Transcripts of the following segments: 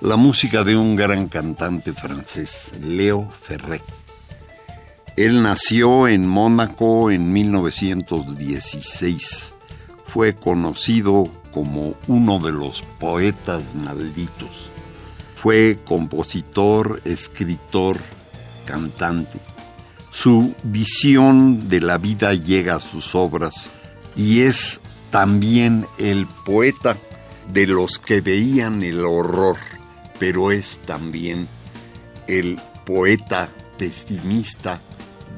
la música de un gran cantante francés, Leo Ferré. Él nació en Mónaco en 1916. Fue conocido como uno de los poetas malditos. Fue compositor, escritor, cantante. Su visión de la vida llega a sus obras y es también el poeta de los que veían el horror, pero es también el poeta pesimista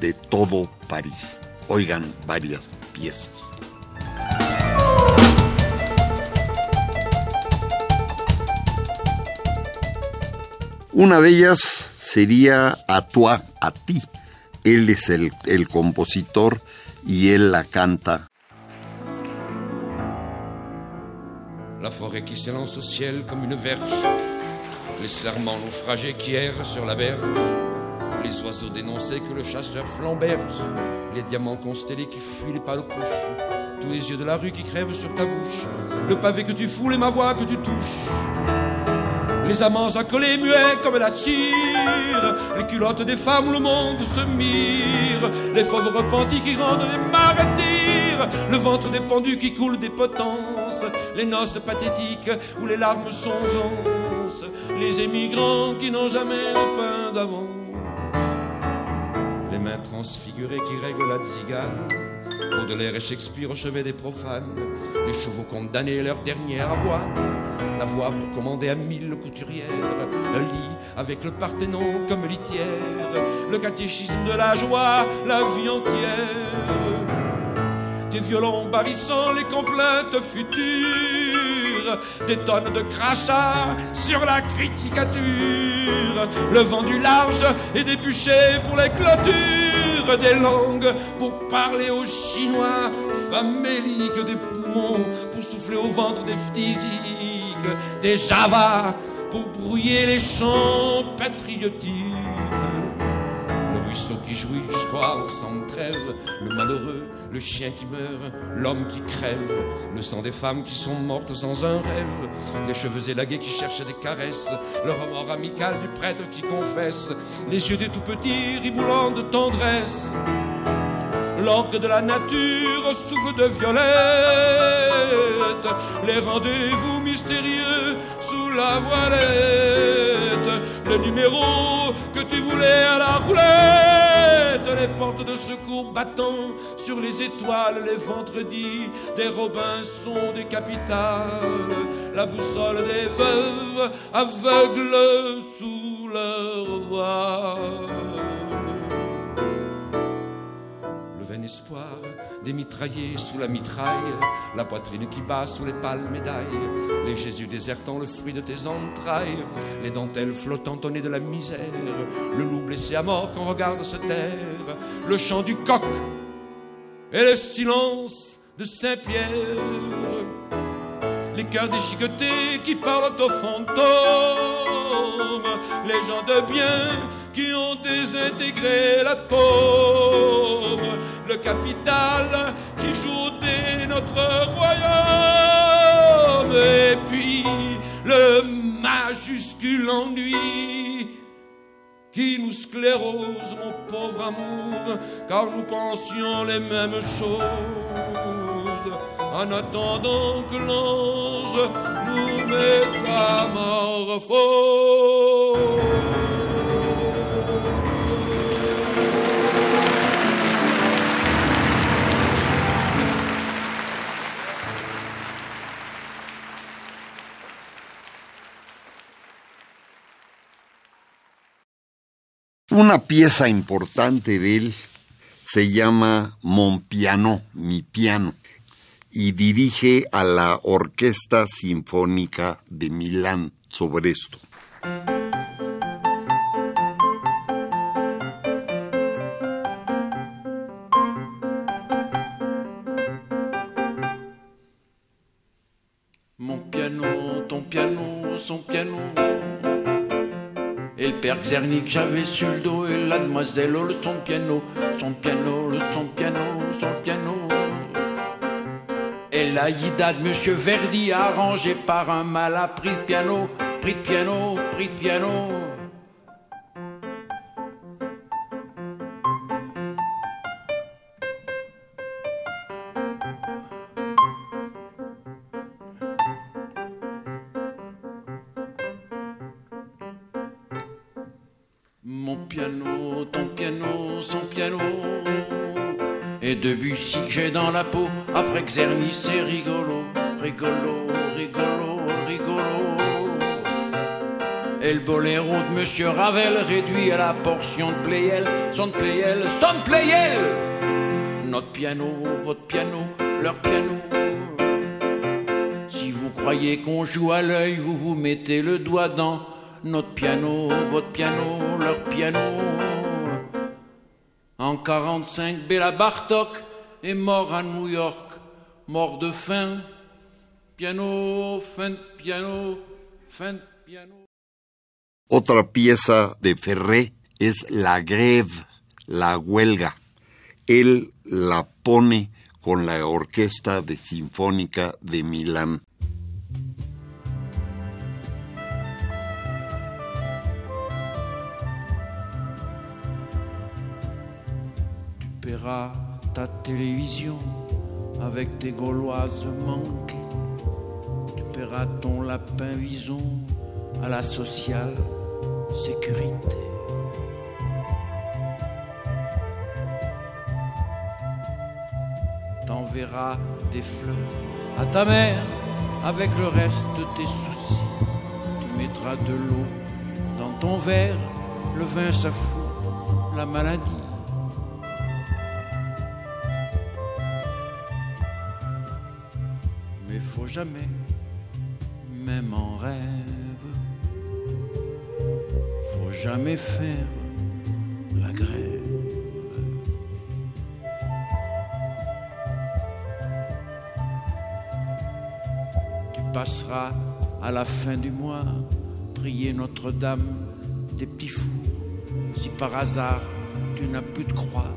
de todo París. Oigan varias piezas. Una de ellas sería A toi, a ti. Él es el, el compositor y él la canta la forêt qui s'élance au ciel comme une verge, les serments naufragés qui errent sur la berge, les oiseaux dénoncés que le chasseur flamberge, les diamants constellés qui fuient les pâles couches, tous les yeux de la rue qui crèvent sur ta bouche, le pavé que tu foules et ma voix que tu touches. Les amants accolés muets comme la cire, les culottes des femmes où le monde se mire, les fauves repentis qui rendent les martyrs, le ventre des pendus qui coule des potences, les noces pathétiques où les larmes sont les émigrants qui n'ont jamais le pain d'avance, les mains transfigurées qui règlent la tzigane. Baudelaire et Shakespeare au chevet des profanes, les chevaux condamnés leur dernière avoine, la voix pour commander à mille couturières, un lit avec le Parthénon comme litière, le catéchisme de la joie, la vie entière, des violons barrissant les complaintes futures, des tonnes de crachats sur la criticature, le vent du large et des bûchers pour les clôtures, des langues pour parler aux Chinois, faméliques des poumons pour souffler au ventre des phtisiques, des javas pour brouiller les chants patriotiques. Le ruisseau qui jouit jusqu'à sans trêve, le malheureux, le chien qui meurt, l'homme qui crève, le sang des femmes qui sont mortes sans un rêve, les cheveux élagués qui cherchent des caresses, le remords amical du prêtre qui confesse, les yeux des tout petits riboulants de tendresse. L'orgue de la nature souffle de violette, les rendez-vous mystérieux sous la voilette, le numéro que tu voulais à la roulette, les portes de secours battant sur les étoiles, les vendredis des Robinson des capitales, la boussole des veuves aveugles sous leur voile. Des mitraillés sous la mitraille, la poitrine qui bat sous les pâles médailles, les Jésus désertant le fruit de tes entrailles, les dentelles flottant au nez de la misère, le loup blessé à mort qu'on regarde se taire, le chant du coq et le silence de Saint-Pierre, les cœurs déchiquetés qui parlent aux fantômes, les gens de bien qui ont désintégré l'atome, le capital qui dès notre royaume, et puis le majuscule ennui qui nous sclérose, mon pauvre amour, car nous pensions les mêmes choses, en attendant que l'ange nous métamorphose. Una pieza importante de él se llama Mon Piano, mi piano, y dirige a la Orquesta Sinfónica de Milán sobre esto. Père Xernic, j'avais sur le dos et la demoiselle le son piano, son piano, le son piano, son piano. Et la Yida de Monsieur Verdi arrangé par un mal appris de piano, pris de piano, pris de piano. Après Xerny, c'est rigolo, rigolo, rigolo, rigolo. Et le boléro de Monsieur Ravel réduit à la portion de Playel, son de Playel, son de Playel. Notre piano, votre piano, leur piano. Si vous croyez qu'on joue à l'œil, vous vous mettez le doigt dans notre piano, votre piano, leur piano. En 45, Béla Bartok est mort à New York, mort de faim. Piano, fin de piano, fin de piano. Otra pieza de Ferré es La Grève, la huelga. Él la pone con la Orquesta de Sinfónica de Milán. Tu ta télévision avec tes gauloises manquées. Tu paieras ton lapin vison à la sociale sécurité. T'enverras des fleurs à ta mère avec le reste de tes soucis. Tu mettras de l'eau dans ton verre, le vin ça la maladie. Jamais, même en rêve, faut jamais faire la grève. Tu passeras à la fin du mois prier Notre-Dame des petits fous. Si par hasard tu n'as plus de croix,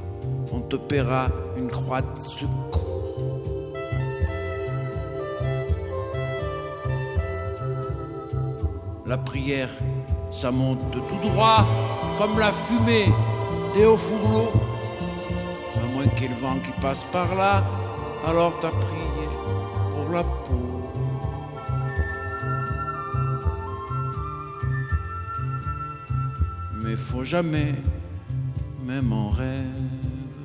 on te paiera une croix de secours. Prière, ça monte tout droit, comme la fumée des hauts fourneaux. À moins qu'il y ait le vent qui passe par là, alors t'as prié pour la peau. Mais faut jamais, même en rêve,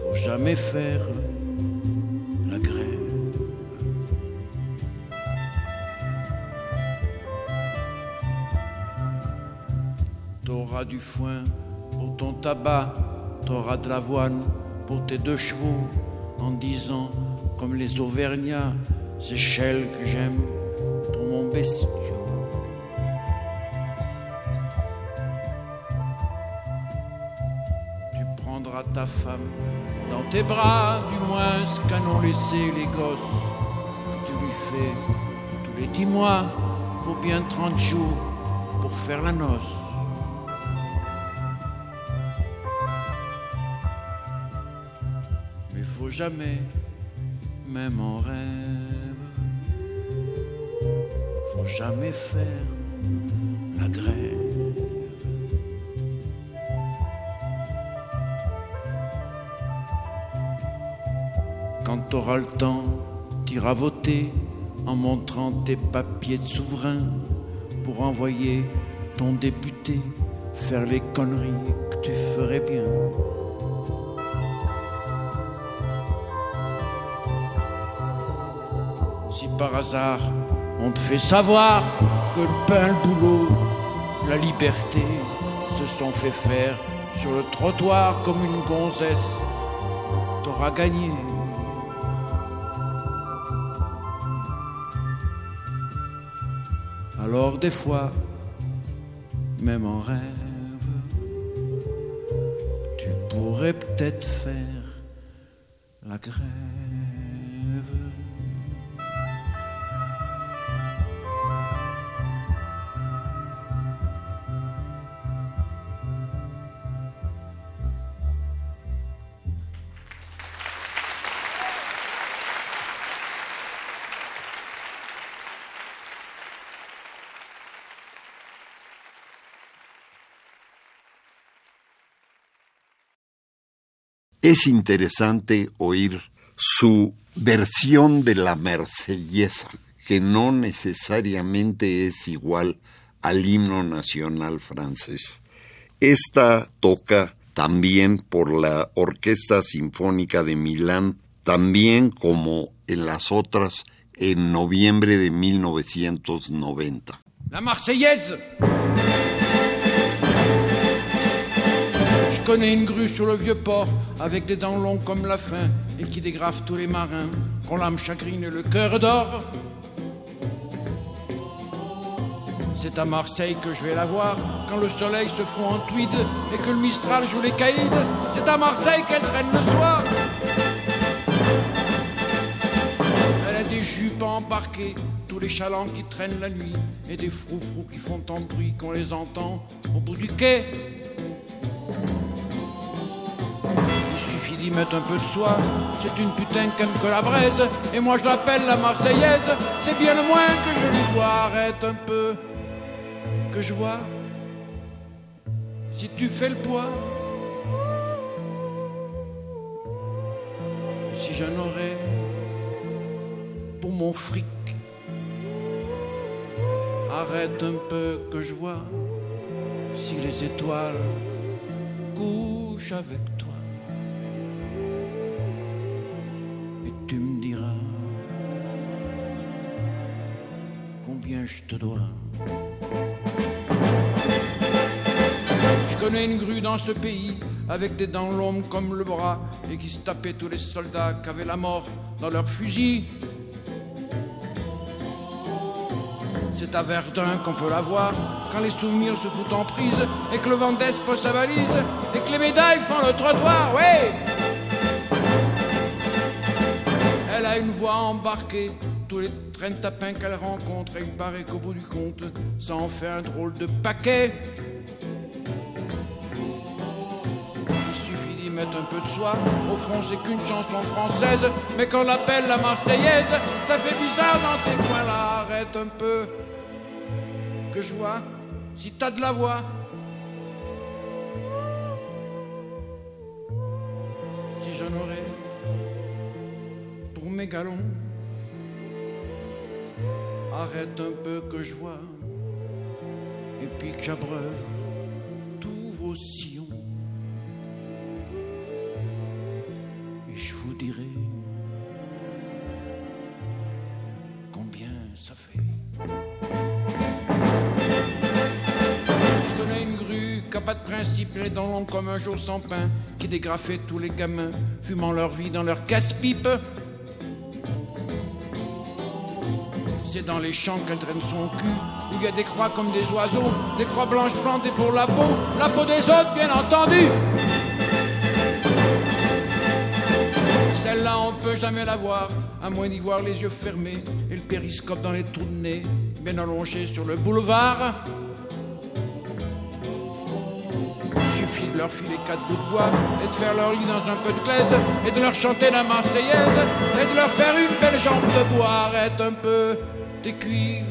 faut jamais faire foin pour ton tabac, t'auras de l'avoine pour tes deux chevaux, en disant, comme les Auvergnats, c'est Shell que j'aime pour mon bestiau. Tu prendras ta femme dans tes bras, du moins ce qu'en laissé les gosses que tu lui fais tous les dix mois. Faut bien trente jours pour faire la noce. Jamais, même en rêve, faut jamais faire la grève. Quand t'auras le temps, t'iras voter en montrant tes papiers de souverain pour envoyer ton député faire les conneries que tu ferais bien. Par hasard, on te fait savoir que le pain, le boulot, la liberté, se sont fait faire sur le trottoir comme une gonzesse. T'auras gagné. Alors des fois, même en rêve, tu pourrais peut-être faire la grève. Es interesante oír su versión de la marsellesa, que no necesariamente es igual al himno nacional francés. Esta toca también por la Orquesta Sinfónica de Milán, también como en las otras en noviembre de 1990. La Marseillaise Je connais une grue sur le vieux port, avec des dents longues comme la faim, et qui dégrafe tous les marins, qu'on l'âme chagrine et le cœur d'or. C'est à Marseille que je vais la voir, quand le soleil se fout en tweed et que le Mistral joue les caïds. C'est à Marseille qu'elle traîne le soir. Elle a des jupes embarquées, tous les chalands qui traînent la nuit, et des froufrous qui font tant bruit qu'on les entend au bout du quai. Il suffit d'y mettre un peu de soie, c'est une putain qu'aime que la braise, et moi je l'appelle la Marseillaise, c'est bien le moins que je lui dois. Arrête un peu, que je vois, si tu fais le poids, si j'en aurais pour mon fric. Arrête un peu que je vois si les étoiles couchent avec toi. Je te dois. Je connais une grue dans ce pays avec des dents longues comme le bras et qui se tapait tous les soldats qui avaient la mort dans leurs fusils. C'est à Verdun qu'on peut la voir quand les souvenirs se foutent en prise et que le vent d'Est pose sa valise et que les médailles font le trottoir, oui Elle a une voix embarquée, tous les trains de tapins qu'elle rencontre, et il paraît qu'au bout du compte, ça en fait un drôle de paquet. Il suffit d'y mettre un peu de soie, au fond c'est qu'une chanson française, mais qu'on l'appelle la Marseillaise, ça fait bizarre dans ces coins-là, arrête un peu que je vois si t'as de la voix. Si j'en aurais pour mes galons, arrête un peu que je vois, et puis que j'abreuve tous vos sillons. Et je vous dirai combien ça fait. Je connais une grue qui a pas de principe, les dents longues comme un jour sans pain, qui dégrafait tous les gamins, fumant leur vie dans leur casse-pipe. C'est dans les champs qu'elle traîne son cul, où il y a des croix comme des oiseaux, des croix blanches plantées pour la peau, la peau des autres, bien entendu. Celle-là, on peut jamais la voir, à moins d'y voir les yeux fermés et le périscope dans les trous de nez, bien allongé sur le boulevard. Suffit de leur filer quatre bouts de bois et de faire leur lit dans un peu de glaise et de leur chanter la Marseillaise et de leur faire une belle jambe de bois. Arrête un peu tes cuivres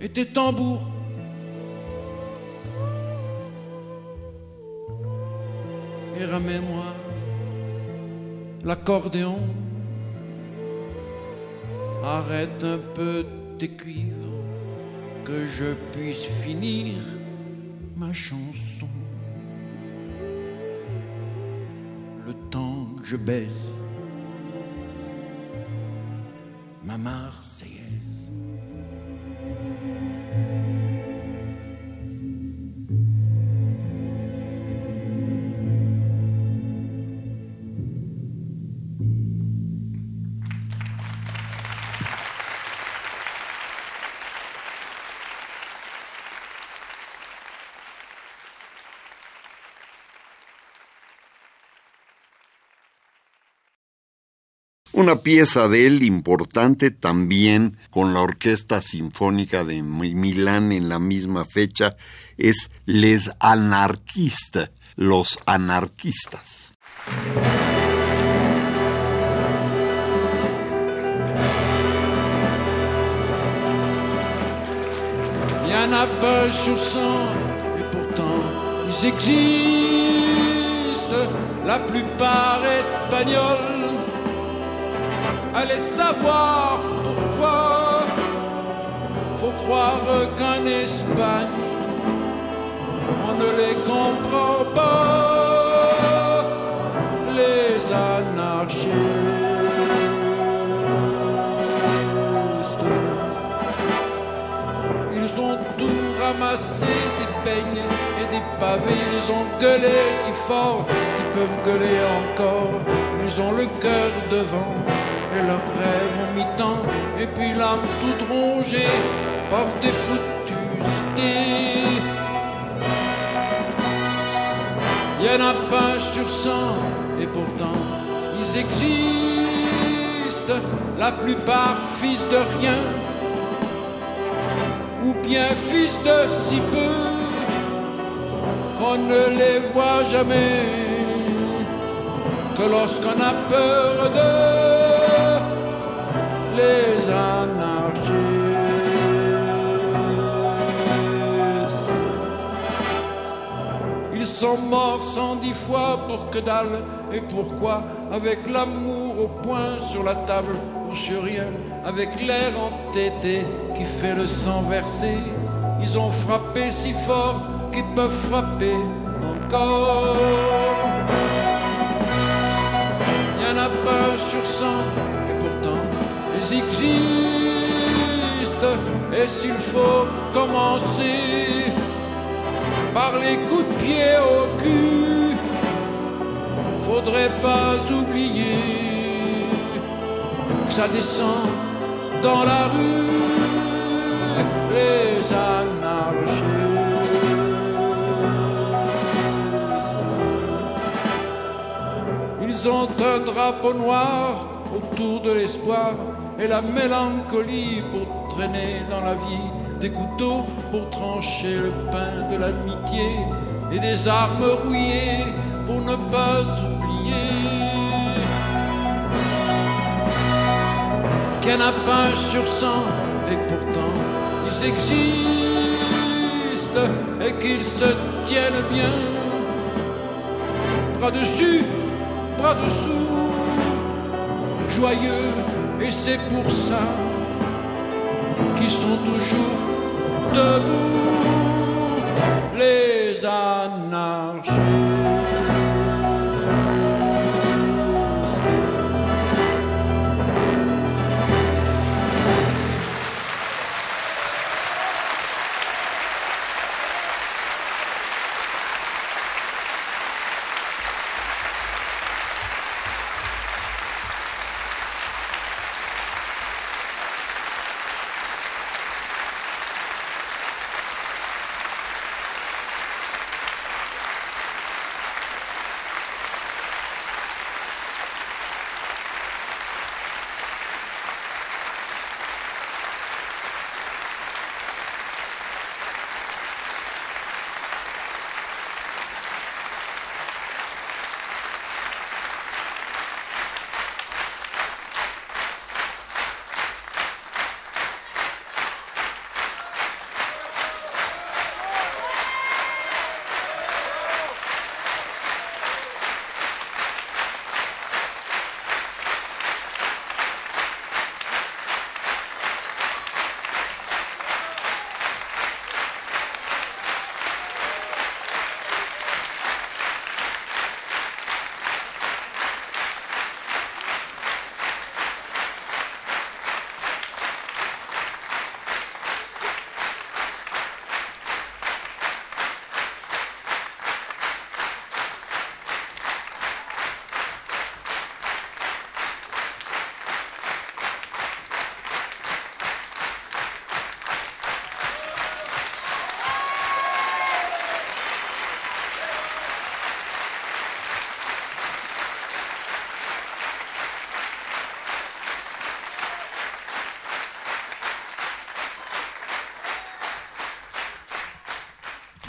et tes tambours. Et ramène-moi l'accordéon. Arrête un peu tes cuivres, que je puisse finir ma chanson. Le temps que je baise ma Marseillaise. Una pieza de él importante también con la Orquesta Sinfónica de Milán en la misma fecha es Les Anarquistes, los anarquistas. Sur cent, et pourtant la plupart espagnols. Allez savoir pourquoi, faut croire qu'en Espagne, on ne les comprend pas, les anarchistes. ramasser des peignes et des pavés. Ils ont gueulé si fort qu'ils peuvent gueuler encore. Ils ont le cœur devant et leurs rêves ont mis temps. Et puis l'âme toute rongée par des foutues idées. Il y en a pas sur cent et pourtant ils existent. La plupart fils de rien ou bien fils de si peu qu'on ne les voit jamais que lorsqu'on a peur de les anarchistes. Ils sont morts cent dix fois pour que dalle et pourquoi? Avec l'amour au point sur la table ou sur rien avec l'air entêté qui fait le sang verser. Ils ont frappé si fort qu'ils peuvent frapper encore. Il y en a pas sur cent, ils existent. Et s'il faut commencer par les coups de pied au cul, faudrait pas oublier que ça descend dans la rue les anarchistes. Ils ont un drapeau noir autour de l'espoir et la mélancolie pour traîner dans la vie des couteaux pour trancher le pain de l'amitié et des armes rouillées pour ne pas oublier un sur cent, et pourtant ils existent et qu'ils se tiennent bien. Bras dessus, bras dessous, joyeux, et c'est pour ça qu'ils sont toujours debout, les anarchistes.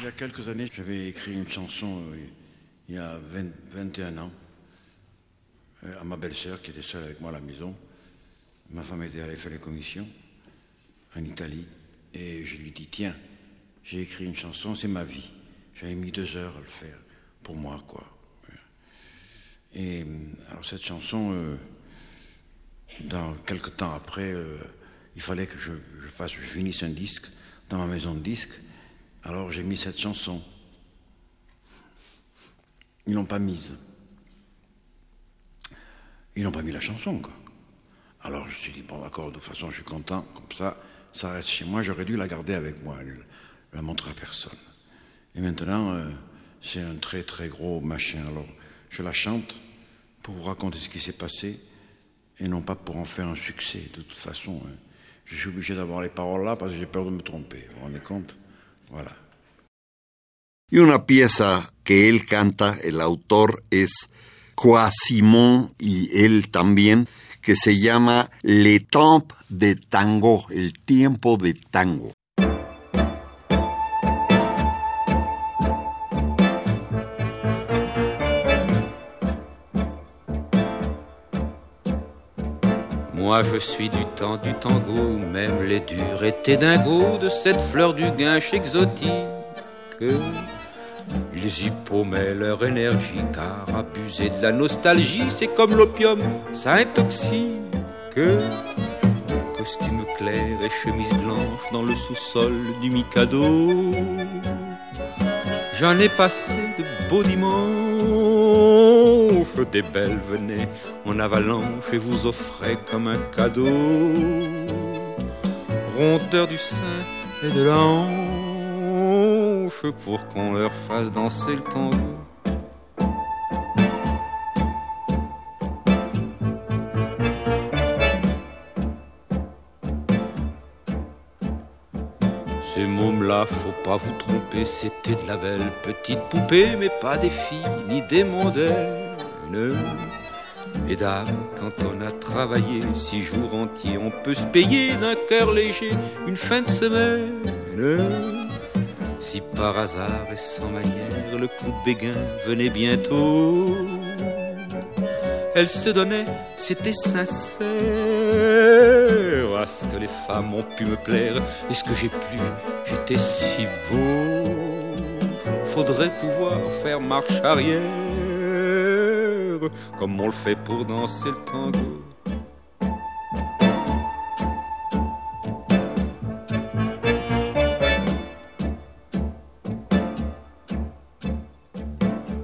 Il y a quelques années, j'avais écrit une chanson, euh, il y a 21 ans, euh, à ma belle-sœur qui était seule avec moi à la maison. Ma femme était allée faire les commissions en Italie. Et je lui dis, tiens, j'ai écrit une chanson, c'est ma vie. J'avais mis deux heures à le faire, pour moi, quoi. Et alors cette chanson, euh, dans quelques temps après, il fallait que je, je, fasse, je finisse un disque dans ma maison de disques. Alors j'ai mis cette chanson. Ils l'ont pas mise. Ils n'ont pas mis la chanson, quoi. Alors je me suis dit, bon d'accord, de toute façon je suis content, comme ça, ça reste chez moi, j'aurais dû la garder avec moi, ne la montrer à personne. Et maintenant, euh, c'est un très très gros machin. Alors je la chante pour vous raconter ce qui s'est passé et non pas pour en faire un succès. De toute façon, hein. je suis obligé d'avoir les paroles là parce que j'ai peur de me tromper. Vous vous rendez compte? Y una pieza que él canta, el autor es Quasimón y él también, que se llama Le Temps de Tango, el tiempo de tango. Moi je suis du temps du tango, même les durs étaient dingos de cette fleur du guinche exotique. Ils y paumaient leur énergie, car abuser de la nostalgie, c'est comme l'opium, ça intoxique. Costume clair et chemise blanche dans le sous-sol du Mikado. J'en ai passé de beaux dimanches, des belles venaient en avalanche et vous offraient comme un cadeau. Rondeur du sein et de l'anche pour qu'on leur fasse danser le tango. Ces mômes-là, faut pas vous tromper, c'était de la belle petite poupée, mais pas des filles ni des mondaines. Mesdames, quand on a travaillé six jours entiers, on peut se payer d'un cœur léger une fin de semaine. Si par hasard et sans manière le coup de béguin venait bientôt, elle se donnait, c'était sincère. À ce que les femmes ont pu me plaire, et ce que j'ai plu, j'étais si beau. Faudrait pouvoir faire marche arrière, comme on le fait pour danser le tango.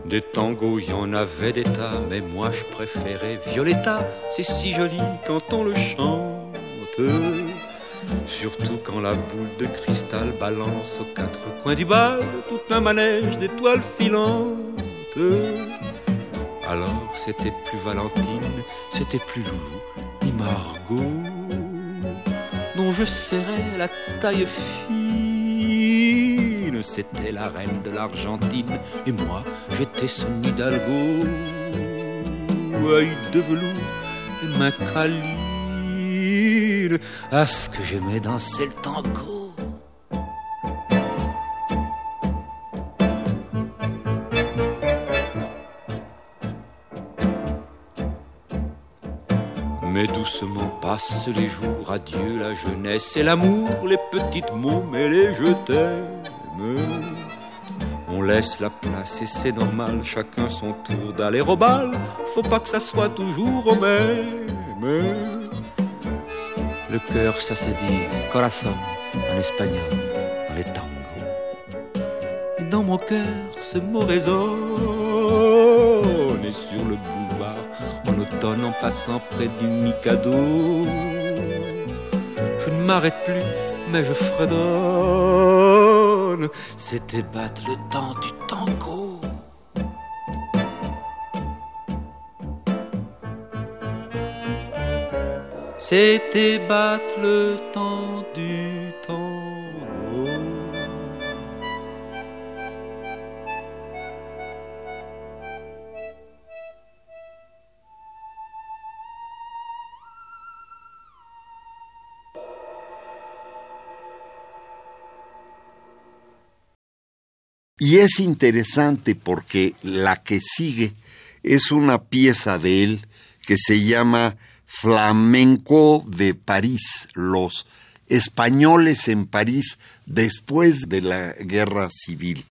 Des tangos, il y en avait des tas, mais moi je préférais Violetta, c'est si joli quand on le chante. Surtout quand la boule de cristal balance aux quatre coins du bal tout un manège d'étoiles filantes. Alors c'était plus Valentine, c'était plus Loulou, ni Margot, dont je serrais la taille fine. C'était la reine de l'Argentine, et moi j'étais son hidalgo. Œil de velours et main à ce que j'aimais danser le tango. Doucement passent les jours, adieu la jeunesse et l'amour, les petites mômes et les je t'aime. On laisse la place et c'est normal, chacun son tour d'aller au bal, faut pas que ça soit toujours au même. Le cœur, ça se dit corazon en espagnol, dans les tangos. Et dans mon cœur, ce mot résonne, et sur le en passant près du Mikado. Je ne m'arrête plus, mais je fredonne. C'était battre le temps du tango. C'était battre le temps Y es interesante porque la que sigue es una pieza de él que se llama Flamenco de París, los españoles en París después de la guerra civil.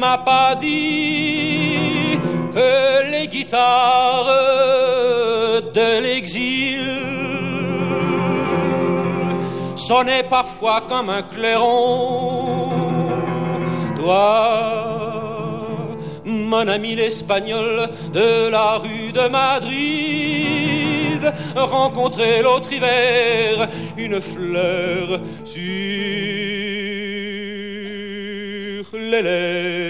M'a pas dit que les guitares de l'exil sonnaient parfois comme un clairon. Toi, mon ami l'espagnol de la rue de Madrid, rencontrer l'autre hiver une fleur sur les lèvres.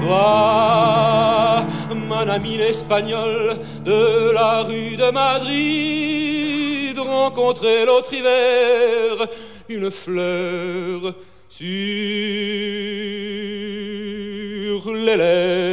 Toi, mon ami l'espagnol de la rue de Madrid, rencontrer l'autre hiver une fleur sur les lèvres.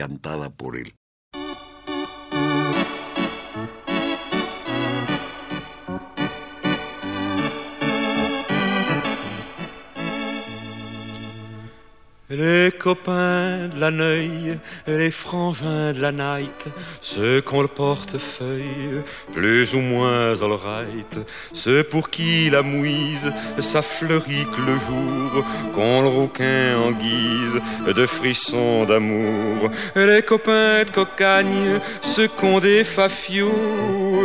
Cantada por él. Les copains de la Neuil, les frangins de la night, ceux qu'on le portefeuille, plus ou moins all right, ceux pour qui la mouise, ça fleurit que le jour, qu'on le rouquin en guise de frissons d'amour. Les copains de cocagne, ceux qu'on des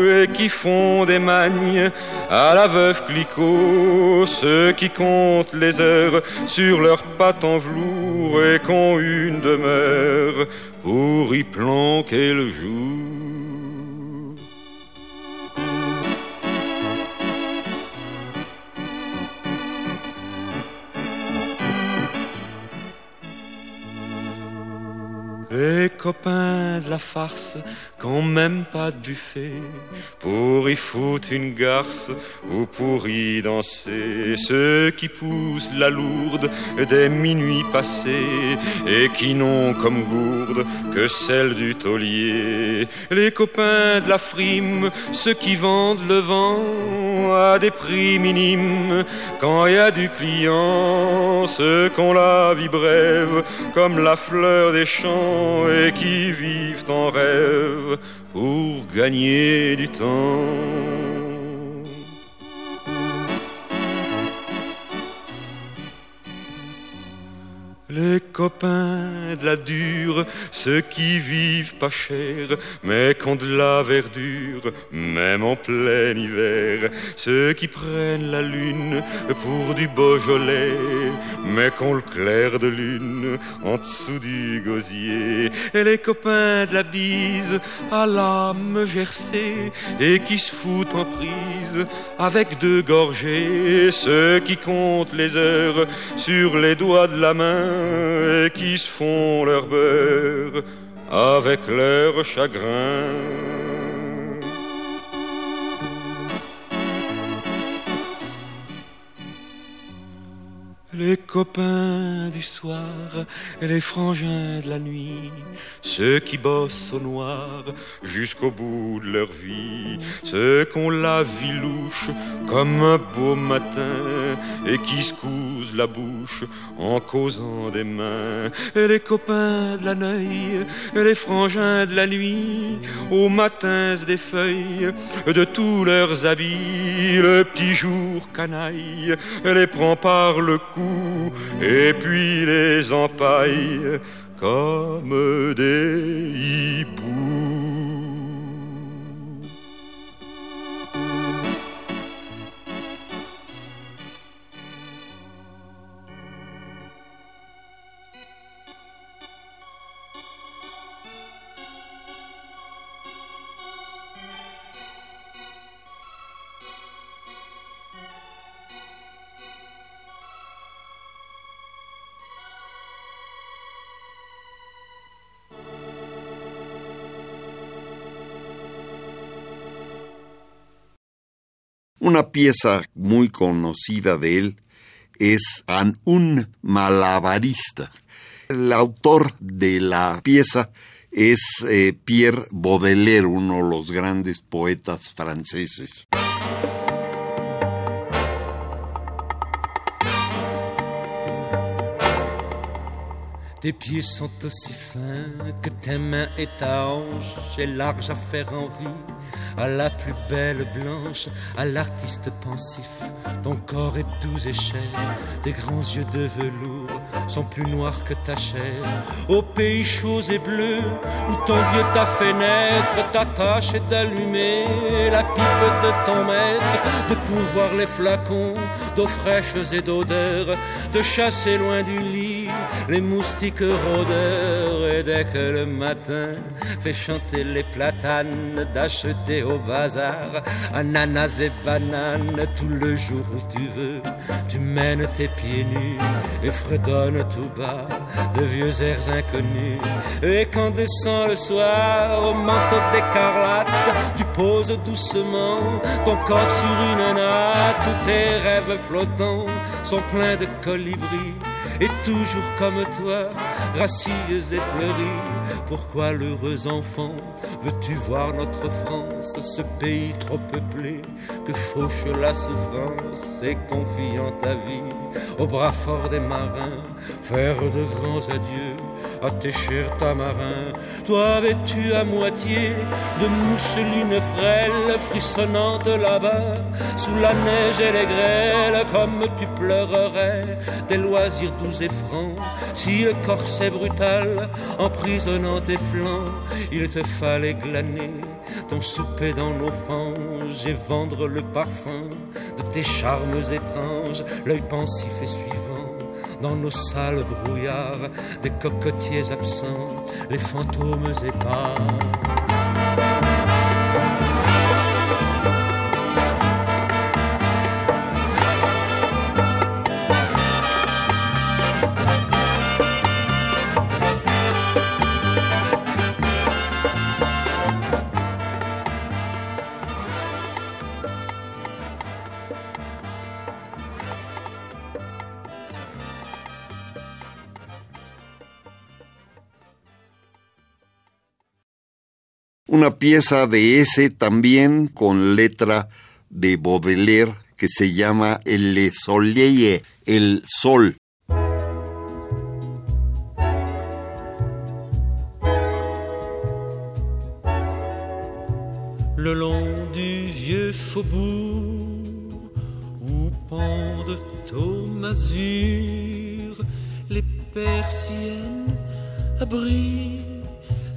et qui font des magnes à la veuve Clicquot, ceux qui comptent les heures sur leurs pattes en velours et qu'ont une demeure pour y planquer le jour. Les copains de la farce même pas de buffet pour y foutre une garce ou pour y danser. Ceux qui poussent la lourde des minuits passés et qui n'ont comme gourde que celle du taulier. Les copains de la frime, ceux qui vendent le vent à des prix minimes quand il y a du client. Ceux qu'on la vie brève comme la fleur des champs et qui vivent en rêve pour gagner du temps. Les copains de la dure, ceux qui vivent pas cher, mais qui ont de la verdure, même en plein hiver. Ceux qui prennent la lune pour du Beaujolais, mais qui ont le clair de lune en dessous du gosier. Et les copains de la bise à l'âme gercée, et qui se foutent en prise avec deux gorgées. Ceux qui comptent les heures sur les doigts de la main et qui se font leur beurre avec leur chagrin. Les copains du soir et les frangins de la nuit, ceux qui bossent au noir jusqu'au bout de leur vie, ceux qu'on la vie louche comme un beau matin et qui se cousent la bouche en causant des mains, et les copains de la et les frangins de la nuit, aux matins des feuilles de tous leurs habits, le petit jour canaille les prend par le cou et puis les empaille comme des hiboux. Una pieza muy conocida de él es An un malabarista. El autor de la pieza es eh, Pierre Baudelaire, uno de los grandes poetas franceses. Tes pieds que faire à la plus belle blanche, à l'artiste pensif. Ton corps est doux et cher, tes grands yeux de velours sont plus noirs que ta chair. Au pays chaud et bleu, où ton Dieu t'a fait naître, ta tâche est d'allumer la pipe de ton maître, de pourvoir les flacons d'eau fraîche et d'odeur, de chasser loin du lit les moustiques rôdeurs. Et dès que le matin fait chanter les platanes, d'acheter au bazar, ananas et bananes, tout le jour où tu veux, tu mènes tes pieds nus et fredonnes tout bas de vieux airs inconnus. Et quand descend le soir au manteau d'écarlate, tu poses doucement ton corps sur une natte, tous tes rêves flottants sont pleins de colibris et toujours comme toi, gracieuse et fleurie. Pourquoi l'heureux enfant veux-tu voir notre France, ce pays trop peuplé que fauche la souffrance et confiant ta vie au bras fort des marins, faire de grands adieux tes chers tamarins. Toi vêtu à moitié de mousseline frêle, frissonnante là-bas, sous la neige et les grêles, comme tu pleurerais des loisirs doux et francs. Si le corset brutal, emprisonnant tes flancs, il te fallait glaner ton souper dans nos fanges et vendre le parfum de tes charmes étranges, l'œil pensif et suivant dans nos salles brouillards, des cocotiers absents, les fantômes épars. Una pieza de ese también con letra de Baudelaire que se llama El Le Soleil, el sol. Le long du vieux faubourg où pendent au mazur les persiennes abris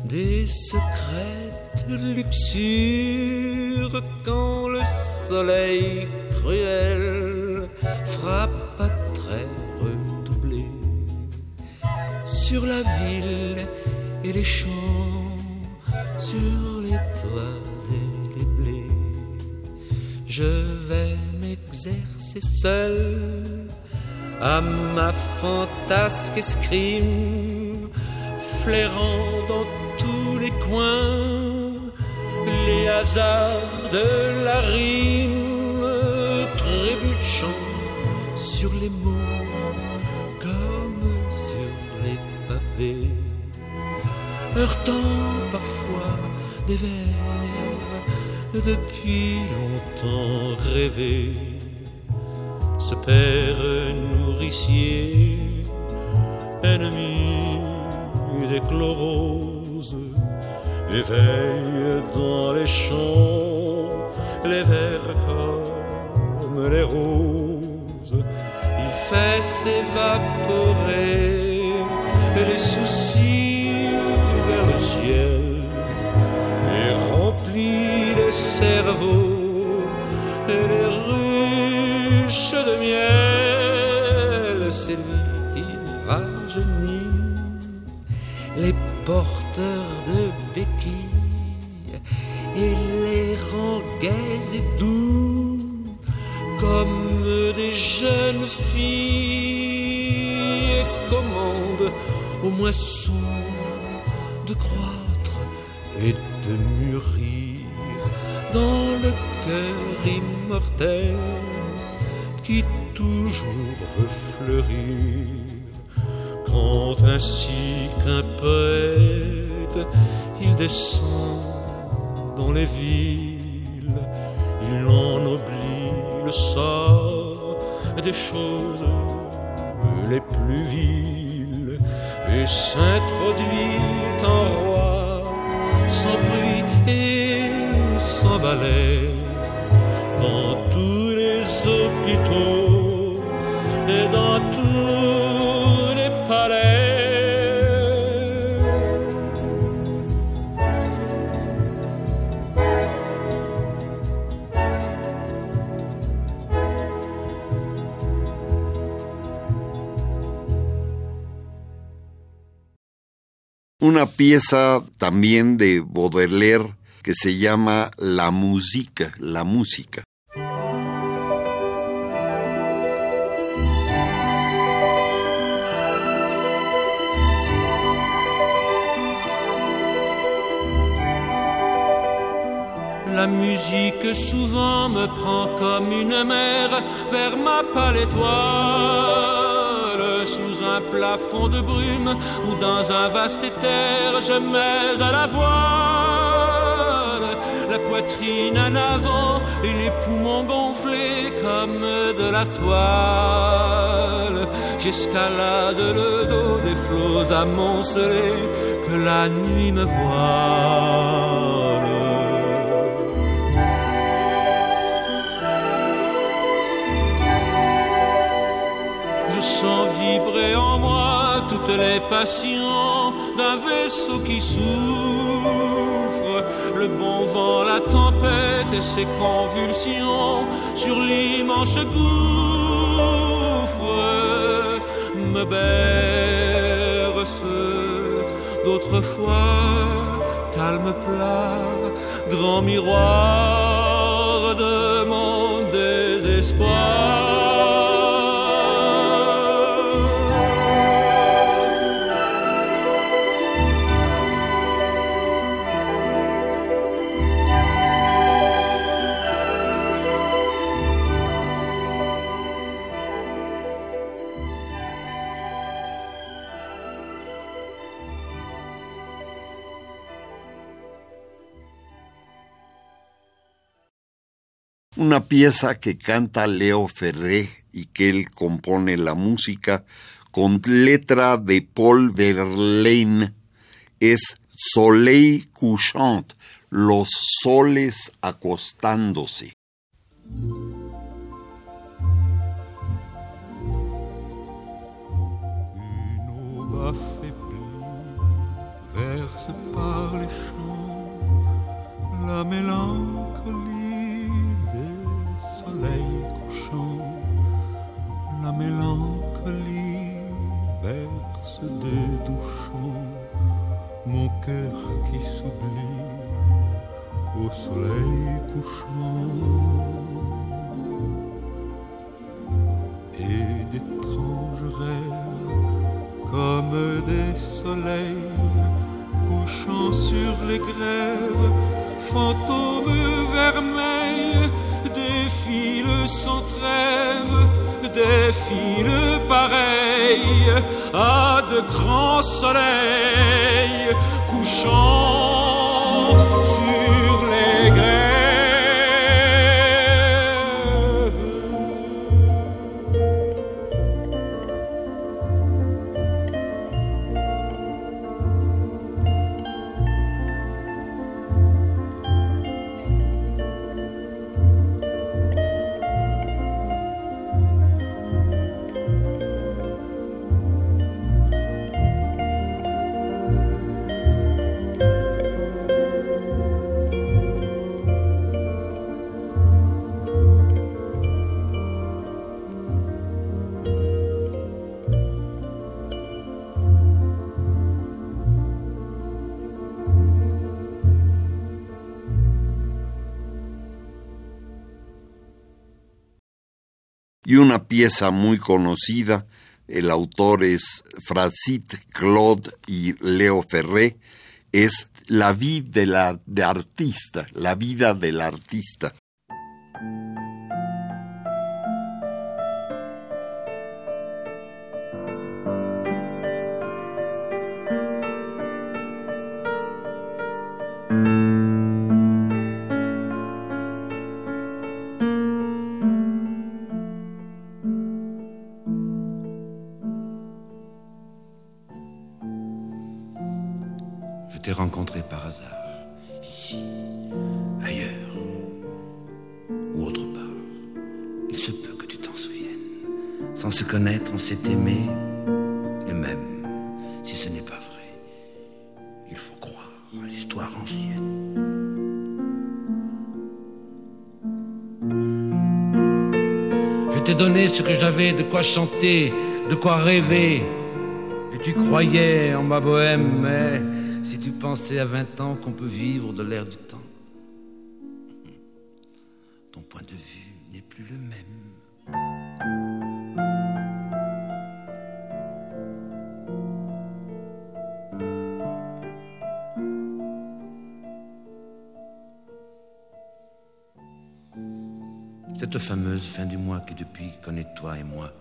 des secrets luxure quand le soleil cruel frappe à traits redoublés sur la ville et les champs, sur les toits et les blés. Je vais m'exercer seul à ma fantasque escrime, flairant dans tous les coins les hasards de la rime trébuchant sur les mots comme sur les pavés, heurtant parfois des vers depuis longtemps rêvés. Ce père nourricier, ennemi des chloroses éveille dans les champs les vers comme les roses. Il fait s'évaporer les soucis vers le ciel et remplit les cerveaux et commande aux moissons de croître et de mûrir dans le cœur immortel qui toujours veut fleurir. Quand ainsi qu'un poète il descend dans les villes, choses les plus viles et s'introduit en roi sans bruit et sans balai dans tous les hôpitaux Una pieza también de Baudelaire que se llama La música, la música. La musique souvent me prend comme une mer vers ma pâle sous un plafond de brume ou dans un vaste éther, je mets à la voile la poitrine en avant et les poumons gonflés comme de la toile. J'escalade le dos des flots amoncelés que la nuit me voile. je sens vibrer en moi toutes les passions d'un vaisseau qui souffre. le bon vent, la tempête et ses convulsions sur l'immense gouffre me berce d'autrefois, calme plat, grand miroir de mon désespoir. Una pieza que canta Leo Ferré y que él compone la música con letra de Paul Verlaine. Es Soleil couchant, los soles acostándose. verse par les champs la la mélancolie berce des douchants mon cœur qui s'oublie au soleil couchant. Et d'étranges rêves comme des soleils couchant sur les grèves, fantômes vermeils défilent sans trêve, défilent pareils à de grands soleils couchant y una pieza muy conocida, el autor es Fracit Claude y Leo Ferré, es La vida de la de artista, la vida del artista. Quoi chanter, de quoi rêver. Et tu croyais en ma bohème, mais tu pensais à 20 ans qu'on peut vivre de l'air du temps Ton point de vue n'est plus le même. Cette fameuse fin qui depuis connaît toi et moi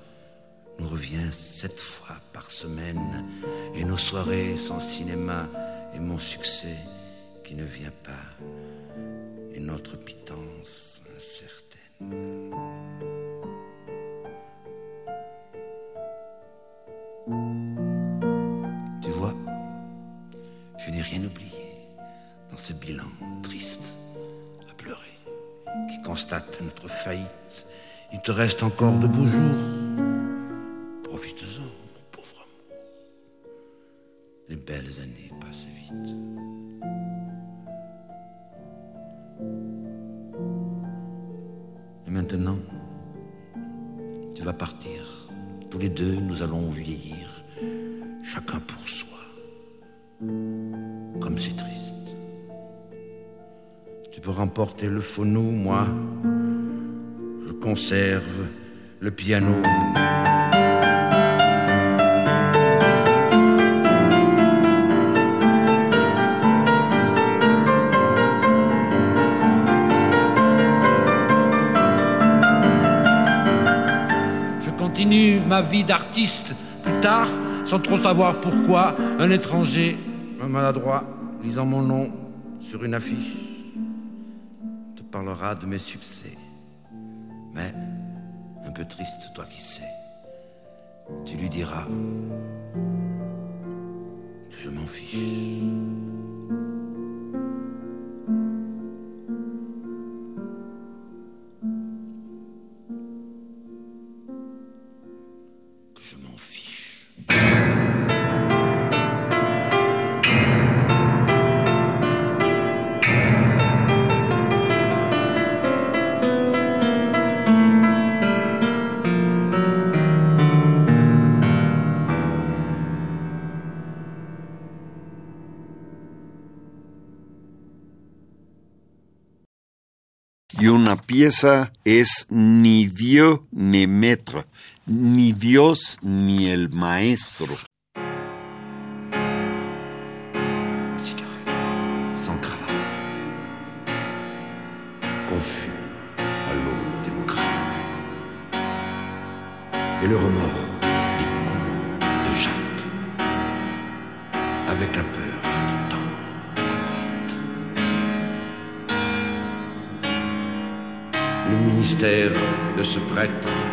nous revient sept fois par semaine et nos soirées sans cinéma et mon succès qui ne vient pas, et notre pitance incertaine. Tu vois, je n'ai rien oublié dans ce bilan triste à pleurer qui constate notre faillite. Il te reste encore de beaux jours. Profite-en, mon pauvre amour. Les belles années passent vite. Et maintenant, tu vas partir. Tous les deux, nous allons vieillir, chacun pour soi. Comme c'est triste. Tu peux remporter le phono, moi, je conserve le piano. ma vie d'artiste. Plus tard, sans trop savoir pourquoi, un étranger, un maladroit, lisant mon nom sur une affiche, te parlera de mes succès. Triste, toi qui sais, tu lui diras, je m'en fiche. Pieza es ni Dios ni metro, ni Dios ni el maestro. De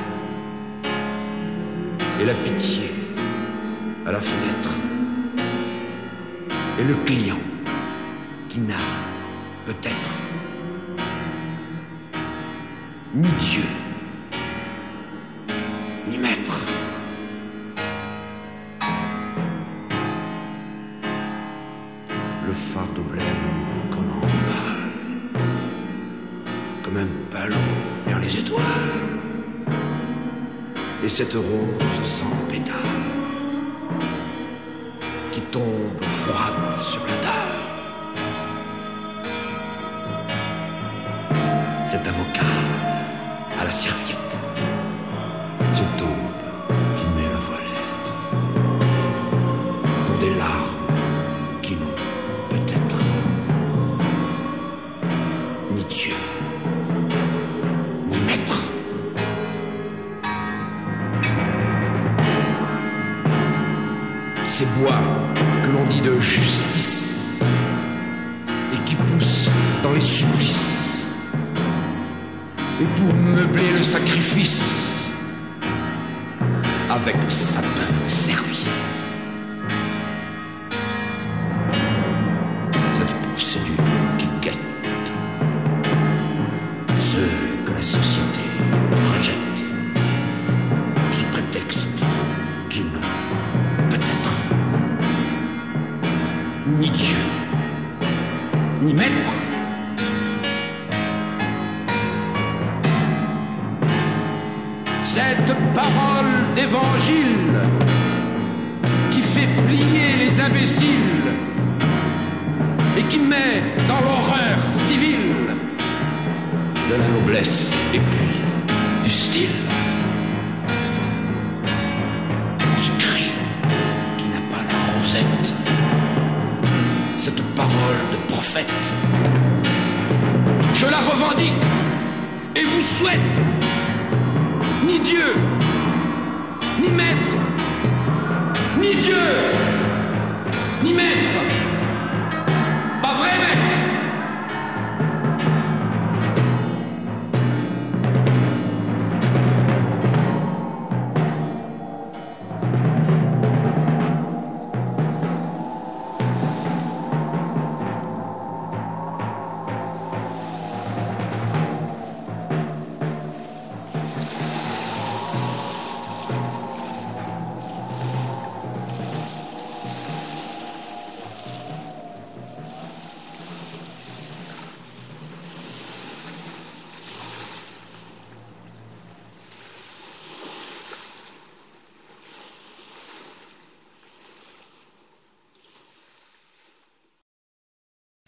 avec le sapin de service.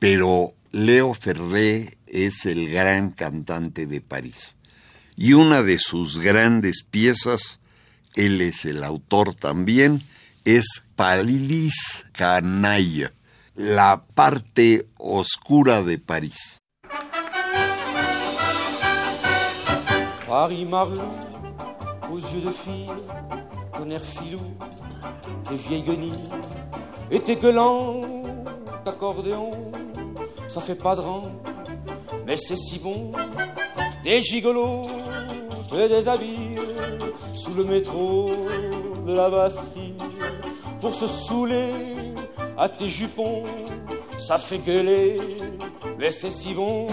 Pero Leo Ferré es el gran cantante de París. Y una de sus grandes piezas, él es el autor también, es París Canaille, la parte oscura de París. Paris marron, aux yeux de fille, ton air filou, tes vieilles guenilles et tes gueulants d'accordéon, ça fait pas de rente, mais c'est si bon, des gigolos des habits sous le métro de la Bastille pour se saouler à tes jupons. Ça fait gueuler, mais c'est si bon.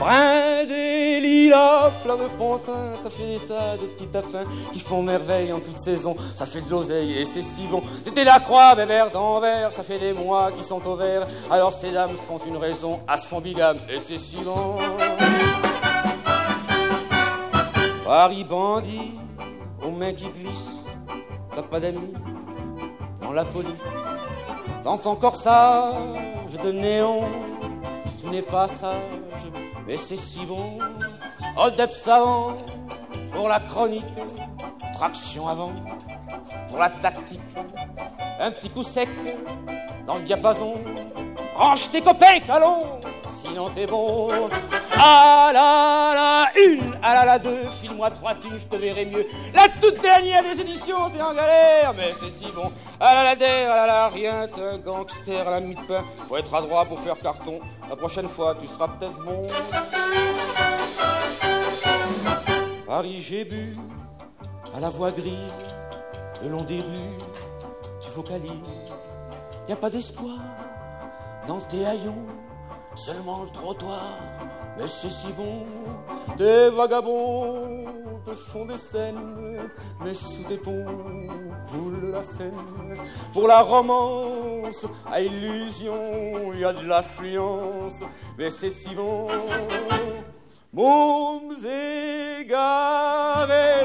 Brin des lilas, fleurs de pontin, ça fait des tas de petits tapins qui font merveille en toute saison. Ça fait de l'oseille et c'est si bon. C'était la croix, bébert d'envers, ça fait des mois qui sont au vert. Alors ces dames font une raison à ce fond bigame et c'est si bon. Paris bandit, aux mains qui glissent, t'as pas d'amis dans la police. Dans ton corsage de néon, tu n'es pas sage, mais c'est si bon. Hold up savant pour la chronique, traction avant pour la tactique. Un petit coup sec dans le diapason, range tes copains, allons, sinon t'es bon. Ah la la une, ah la la deux, file-moi trois thunes, je te verrai mieux. La toute dernière des éditions, t'es en galère, mais c'est si bon. Ah la la der, ah la rien, t'es un gangster à la mie de pain. Faut être adroit pour faire carton. La prochaine fois, tu seras peut-être bon. Paris, j'ai bu à la voix grise, le long des rues, tu vocalises. Y a pas d'espoir dans tes haillons, seulement le trottoir. Mais c'est si bon, des vagabonds te font des scènes, mais sous des ponts coule la Seine. Pour la romance, à illusion, y a de l'affluence, mais c'est si bon. Mômes égarés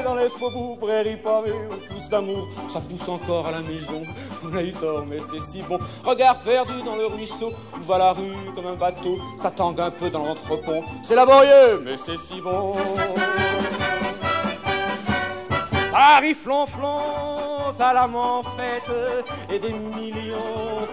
dans les faubourgs, prairies pavées, on pousse d'amour, ça pousse encore à la maison. On a eu tort, mais c'est si bon. Regard perdu dans le ruisseau, où va la rue comme un bateau, ça tangue un peu dans l'entrepont. C'est laborieux, mais c'est si bon. Paris flonflon, t'as l'âme en et des millions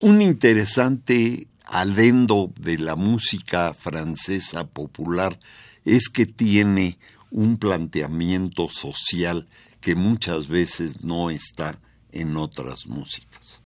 Un interesante adendo de la música francesa popular es que tiene un planteamiento social que muchas veces no está en otras músicas.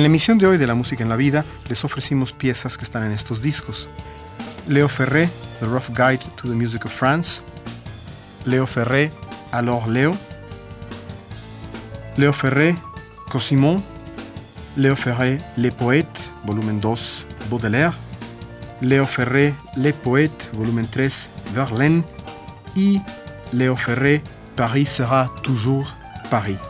En la emisión de hoy de La Música en la Vida les ofrecimos piezas que están en estos discos. Leo Ferré, The Rough Guide to the Music of France. Leo Ferré, Alors Léo. Leo Ferré, Cosimon. Leo Ferré, Les Poètes, volumen 2, Baudelaire. Leo Ferré, Les Poètes, volumen 3, Verlaine. Y Leo Ferré, Paris sera toujours Paris.